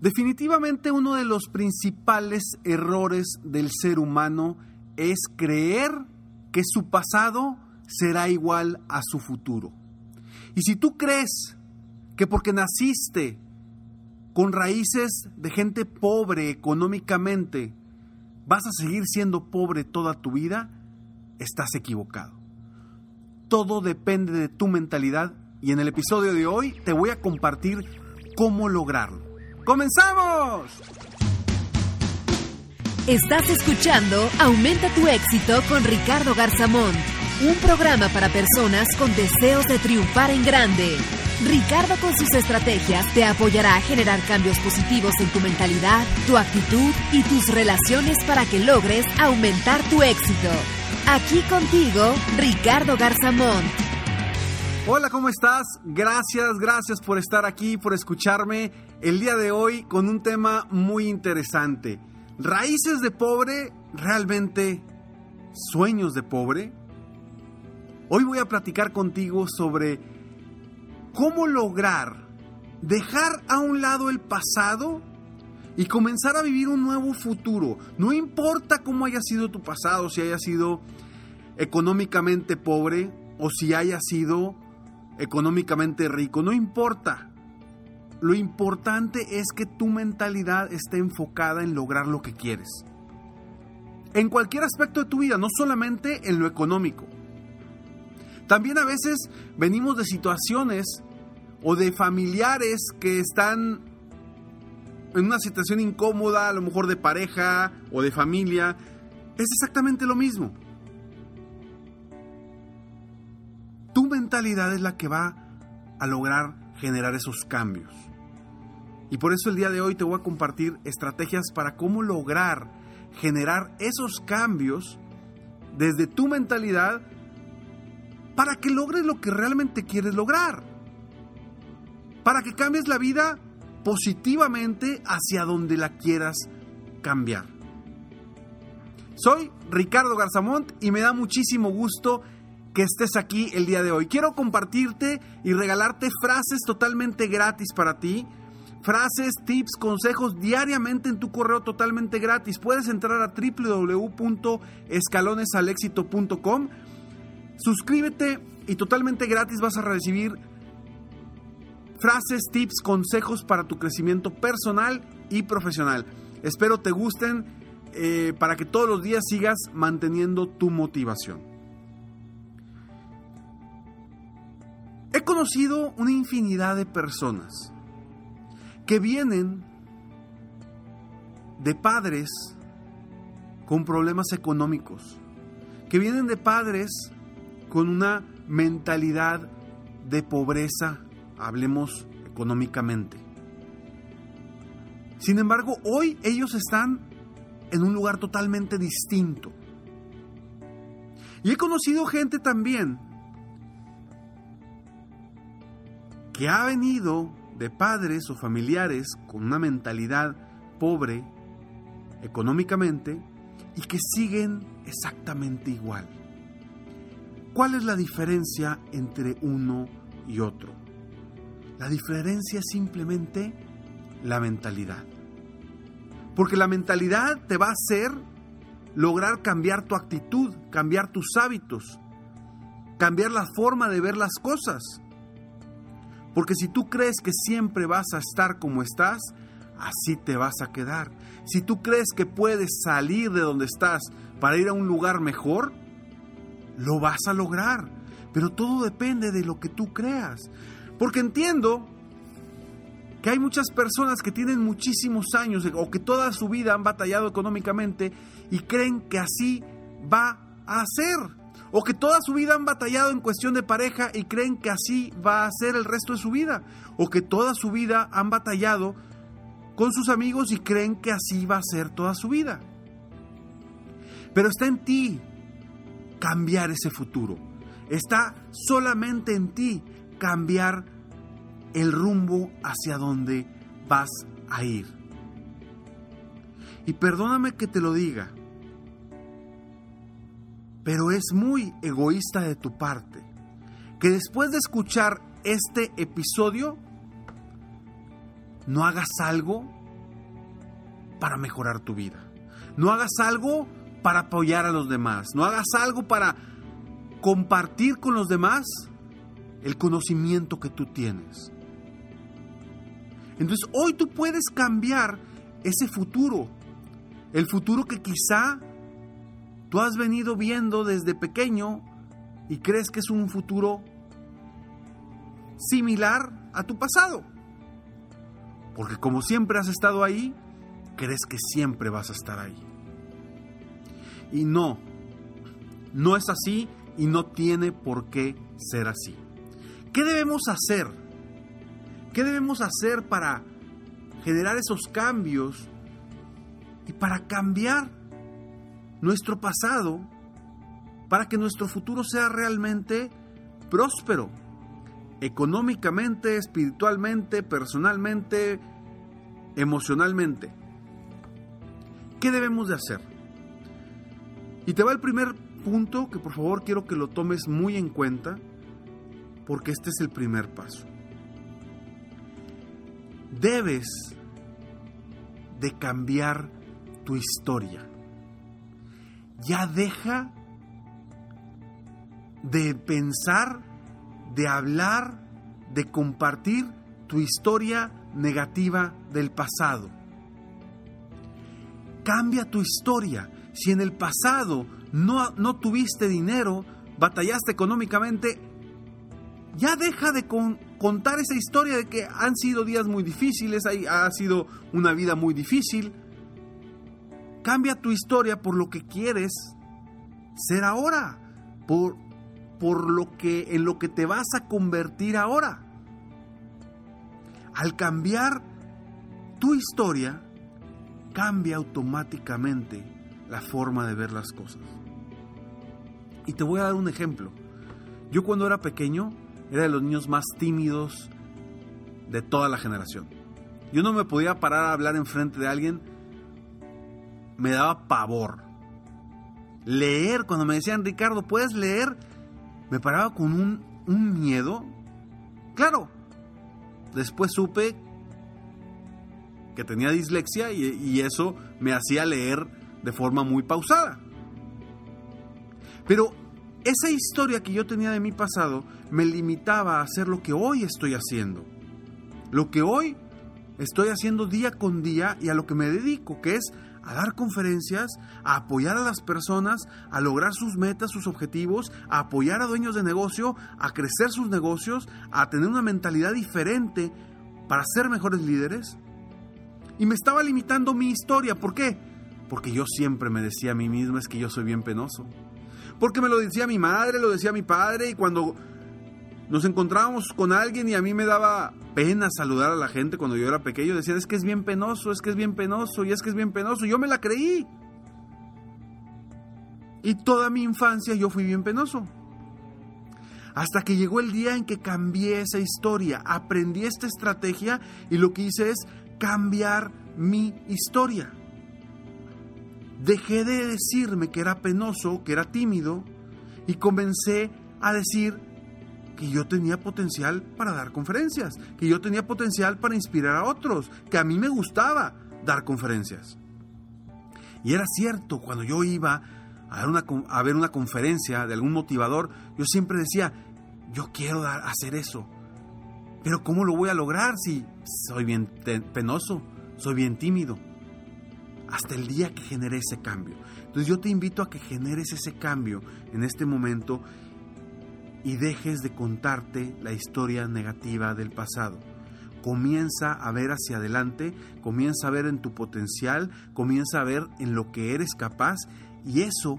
Definitivamente uno de los principales errores del ser humano es creer que su pasado será igual a su futuro. Y si tú crees que porque naciste con raíces de gente pobre económicamente, vas a seguir siendo pobre toda tu vida, estás equivocado. Todo depende de tu mentalidad y en el episodio de hoy te voy a compartir cómo lograrlo. ¡Comenzamos! Estás escuchando Aumenta tu éxito con Ricardo Garzamón, un programa para personas con deseos de triunfar en grande. Ricardo con sus estrategias te apoyará a generar cambios positivos en tu mentalidad, tu actitud y tus relaciones para que logres aumentar tu éxito. Aquí contigo, Ricardo Garzamón. Hola, ¿cómo estás? Gracias, gracias por estar aquí, por escucharme el día de hoy con un tema muy interesante. Raíces de pobre, realmente sueños de pobre. Hoy voy a platicar contigo sobre cómo lograr dejar a un lado el pasado y comenzar a vivir un nuevo futuro. No importa cómo haya sido tu pasado, si haya sido económicamente pobre o si haya sido económicamente rico, no importa. Lo importante es que tu mentalidad esté enfocada en lograr lo que quieres. En cualquier aspecto de tu vida, no solamente en lo económico. También a veces venimos de situaciones o de familiares que están en una situación incómoda, a lo mejor de pareja o de familia. Es exactamente lo mismo. Tu mentalidad es la que va a lograr generar esos cambios. Y por eso el día de hoy te voy a compartir estrategias para cómo lograr generar esos cambios desde tu mentalidad para que logres lo que realmente quieres lograr. Para que cambies la vida positivamente hacia donde la quieras cambiar. Soy Ricardo Garzamont y me da muchísimo gusto que estés aquí el día de hoy. Quiero compartirte y regalarte frases totalmente gratis para ti. Frases, tips, consejos diariamente en tu correo totalmente gratis. Puedes entrar a www.escalonesalexito.com. Suscríbete y totalmente gratis vas a recibir frases, tips, consejos para tu crecimiento personal y profesional. Espero te gusten eh, para que todos los días sigas manteniendo tu motivación. He conocido una infinidad de personas que vienen de padres con problemas económicos, que vienen de padres con una mentalidad de pobreza, hablemos económicamente. Sin embargo, hoy ellos están en un lugar totalmente distinto. Y he conocido gente también que ha venido de padres o familiares con una mentalidad pobre económicamente y que siguen exactamente igual. ¿Cuál es la diferencia entre uno y otro? La diferencia es simplemente la mentalidad. Porque la mentalidad te va a hacer lograr cambiar tu actitud, cambiar tus hábitos, cambiar la forma de ver las cosas. Porque si tú crees que siempre vas a estar como estás, así te vas a quedar. Si tú crees que puedes salir de donde estás para ir a un lugar mejor, lo vas a lograr. Pero todo depende de lo que tú creas. Porque entiendo que hay muchas personas que tienen muchísimos años o que toda su vida han batallado económicamente y creen que así va a ser. O que toda su vida han batallado en cuestión de pareja y creen que así va a ser el resto de su vida. O que toda su vida han batallado con sus amigos y creen que así va a ser toda su vida. Pero está en ti cambiar ese futuro. Está solamente en ti cambiar el rumbo hacia donde vas a ir. Y perdóname que te lo diga, pero es muy egoísta de tu parte que después de escuchar este episodio no hagas algo para mejorar tu vida. No hagas algo para apoyar a los demás. No hagas algo para compartir con los demás el conocimiento que tú tienes. Entonces hoy tú puedes cambiar ese futuro. El futuro que quizá tú has venido viendo desde pequeño y crees que es un futuro similar a tu pasado. Porque como siempre has estado ahí, crees que siempre vas a estar ahí. Y no, no es así y no tiene por qué ser así. ¿Qué debemos hacer? ¿Qué debemos hacer para generar esos cambios y para cambiar nuestro pasado para que nuestro futuro sea realmente próspero, económicamente, espiritualmente, personalmente, emocionalmente. ¿Qué debemos de hacer? Y te va el primer punto que por favor quiero que lo tomes muy en cuenta, porque este es el primer paso. Debes de cambiar tu historia ya deja de pensar, de hablar, de compartir tu historia negativa del pasado. Cambia tu historia. Si en el pasado no, no tuviste dinero, batallaste económicamente, ya deja de contar esa historia de que han sido días muy difíciles, ha sido una vida muy difícil. Cambia tu historia por lo que quieres ser ahora, por, por lo que en lo que te vas a convertir ahora. Al cambiar tu historia, cambia automáticamente la forma de ver las cosas. Y te voy a dar un ejemplo. Yo cuando era pequeño era de los niños más tímidos de toda la generación. Yo no me podía parar a hablar enfrente de alguien me daba pavor. Leer, cuando me decían, Ricardo, ¿puedes leer? Me paraba con un, miedo. Claro, después supe que tenía dislexia y, y eso me hacía leer de forma muy pausada. Pero esa historia que yo tenía de mi pasado me limitaba a hacer lo que hoy estoy haciendo. Lo que hoy estoy haciendo día con día y a lo que me dedico, que es a dar conferencias, a apoyar a las personas, a lograr sus metas, sus objetivos, a apoyar a dueños de negocio, a crecer sus negocios, a tener una mentalidad diferente para ser mejores líderes. Y me estaba limitando mi historia. ¿Por qué? Porque yo siempre me decía a mí mismo es que yo soy bien penoso. Porque me lo decía mi madre, lo decía mi padre y cuando nos encontrábamos con alguien y a mí me daba pena saludar a la gente cuando yo era pequeño. Decían, es que es bien penoso, es que es bien penoso, y es que es bien penoso. Yo me la creí. Y toda mi infancia yo fui bien penoso. Hasta que llegó el día en que cambié esa historia, aprendí esta estrategia y lo que hice es cambiar mi historia. Dejé de decirme que era penoso, que era tímido, y comencé a decir que yo tenía potencial para dar conferencias, que yo tenía potencial para inspirar a otros, que a mí me gustaba dar conferencias. Y era cierto, cuando yo iba a, una, a ver una conferencia de algún motivador, yo siempre decía, yo quiero dar, hacer eso. Pero ¿cómo lo voy a lograr si soy bien penoso, soy bien tímido? Hasta el día que genere ese cambio. Entonces yo te invito a que generes ese cambio en este momento y dejes de contarte la historia negativa del pasado. Comienza a ver hacia adelante, comienza a ver en tu potencial, comienza a ver en lo que eres capaz y eso,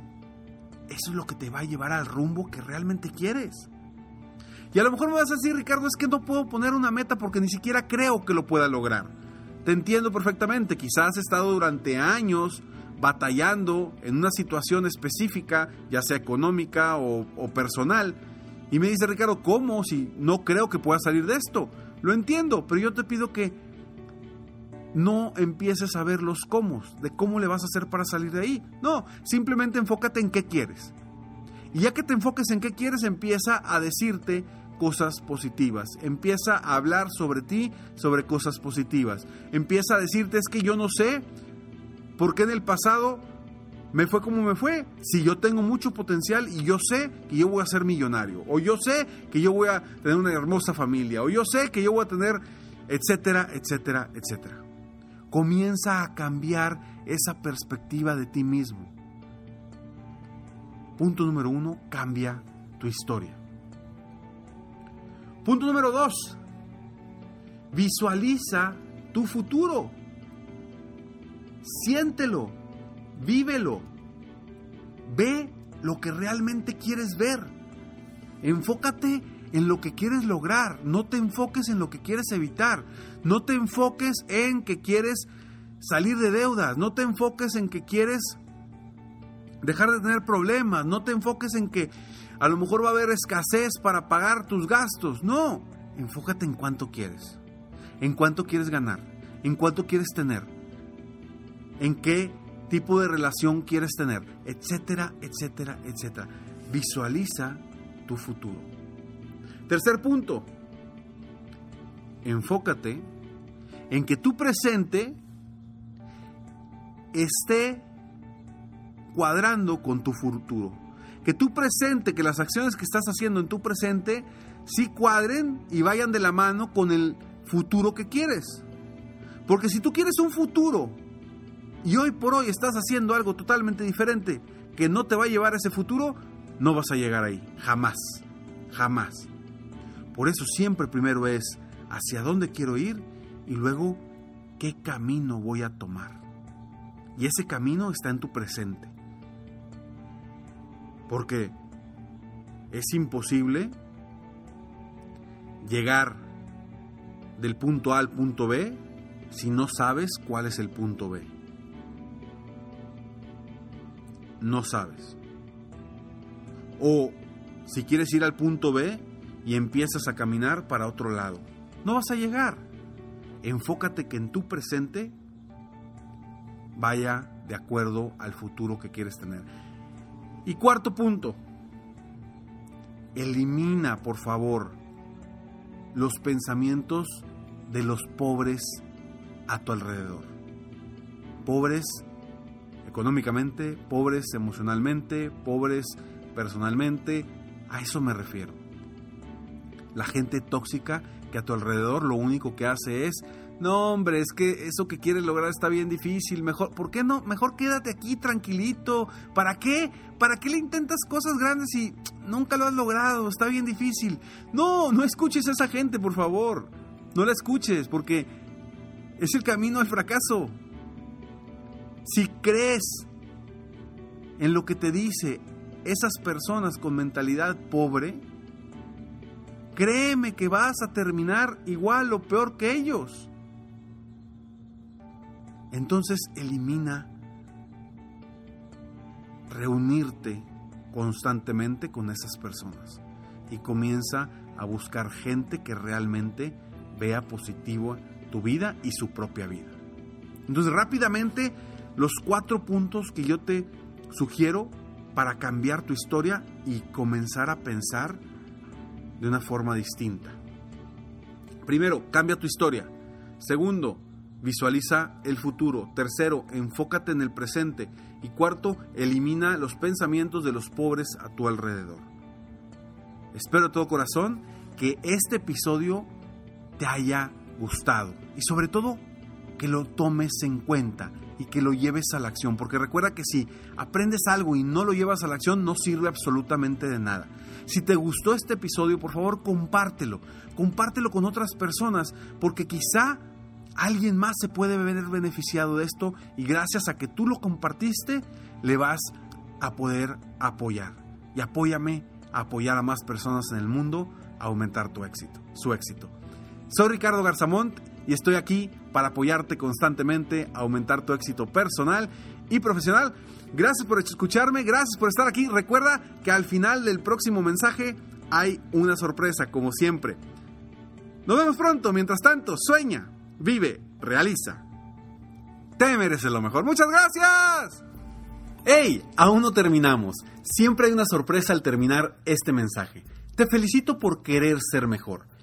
eso es lo que te va a llevar al rumbo que realmente quieres. Y a lo mejor me vas a decir, Ricardo, es que no puedo poner una meta porque ni siquiera creo que lo pueda lograr. Te entiendo perfectamente, quizás has estado durante años batallando en una situación específica, ya sea económica o, o personal, y me dice, Ricardo, ¿cómo? Si no creo que pueda salir de esto. Lo entiendo, pero yo te pido que no empieces a ver los cómo, de cómo le vas a hacer para salir de ahí. No, simplemente enfócate en qué quieres. Y ya que te enfoques en qué quieres, empieza a decirte cosas positivas. Empieza a hablar sobre ti, sobre cosas positivas. Empieza a decirte es que yo no sé por qué en el pasado me fue como me fue. Si yo tengo mucho potencial y yo sé que yo voy a ser millonario, o yo sé que yo voy a tener una hermosa familia, o yo sé que yo voy a tener, etcétera, etcétera, etcétera. Comienza a cambiar esa perspectiva de ti mismo. Punto número uno, cambia tu historia. Punto número dos, visualiza tu futuro. Siéntelo vívelo. Ve lo que realmente quieres ver. Enfócate en lo que quieres lograr. No te enfoques en lo que quieres evitar. No te enfoques en que quieres salir de deudas. No te enfoques en que quieres dejar de tener problemas. No te enfoques en que a lo mejor va a haber escasez para pagar tus gastos. No. Enfócate en cuánto quieres. En cuánto quieres ganar. En cuánto quieres tener. En qué tipo de relación quieres tener, etcétera, etcétera, etcétera. Visualiza tu futuro. Tercer punto, enfócate en que tu presente esté cuadrando con tu futuro. Que tu presente, que las acciones que estás haciendo en tu presente, sí cuadren y vayan de la mano con el futuro que quieres. Porque si tú quieres un futuro y hoy por hoy estás haciendo algo totalmente diferente que no te va a llevar a ese futuro, no vas a llegar ahí. Jamás. Jamás. Por eso siempre primero es hacia dónde quiero ir y luego qué camino voy a tomar. Y ese camino está en tu presente. Porque es imposible llegar del punto A al punto B si no sabes cuál es el punto B no sabes. O si quieres ir al punto B y empiezas a caminar para otro lado, no vas a llegar. Enfócate que en tu presente vaya de acuerdo al futuro que quieres tener. Y cuarto punto, elimina por favor los pensamientos de los pobres a tu alrededor. Pobres económicamente, pobres emocionalmente, pobres personalmente. A eso me refiero. La gente tóxica que a tu alrededor lo único que hace es, no hombre, es que eso que quieres lograr está bien difícil, mejor, ¿por qué no? Mejor quédate aquí tranquilito. ¿Para qué? ¿Para qué le intentas cosas grandes si nunca lo has logrado? Está bien difícil. No, no escuches a esa gente, por favor. No la escuches porque es el camino al fracaso. Si crees en lo que te dice esas personas con mentalidad pobre, créeme que vas a terminar igual o peor que ellos. Entonces elimina reunirte constantemente con esas personas y comienza a buscar gente que realmente vea positivo tu vida y su propia vida. Entonces rápidamente los cuatro puntos que yo te sugiero para cambiar tu historia y comenzar a pensar de una forma distinta. Primero, cambia tu historia. Segundo, visualiza el futuro. Tercero, enfócate en el presente. Y cuarto, elimina los pensamientos de los pobres a tu alrededor. Espero de todo corazón que este episodio te haya gustado y sobre todo que lo tomes en cuenta y que lo lleves a la acción, porque recuerda que si aprendes algo y no lo llevas a la acción no sirve absolutamente de nada. Si te gustó este episodio, por favor, compártelo. Compártelo con otras personas, porque quizá alguien más se puede ver beneficiado de esto y gracias a que tú lo compartiste, le vas a poder apoyar. Y apóyame a apoyar a más personas en el mundo a aumentar tu éxito, su éxito. Soy Ricardo Garzamont y estoy aquí para apoyarte constantemente aumentar tu éxito personal y profesional. Gracias por escucharme, gracias por estar aquí. Recuerda que al final del próximo mensaje hay una sorpresa, como siempre. Nos vemos pronto, mientras tanto, sueña, vive, realiza. Te mereces lo mejor. Muchas gracias. ¡Hey! Aún no terminamos. Siempre hay una sorpresa al terminar este mensaje. Te felicito por querer ser mejor.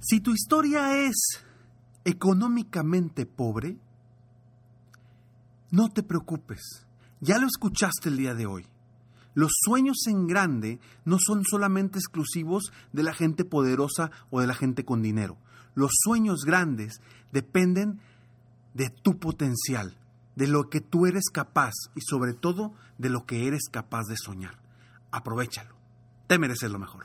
Si tu historia es económicamente pobre, no te preocupes, ya lo escuchaste el día de hoy. Los sueños en grande no son solamente exclusivos de la gente poderosa o de la gente con dinero. Los sueños grandes dependen de tu potencial, de lo que tú eres capaz y sobre todo de lo que eres capaz de soñar. Aprovechalo. Te mereces lo mejor.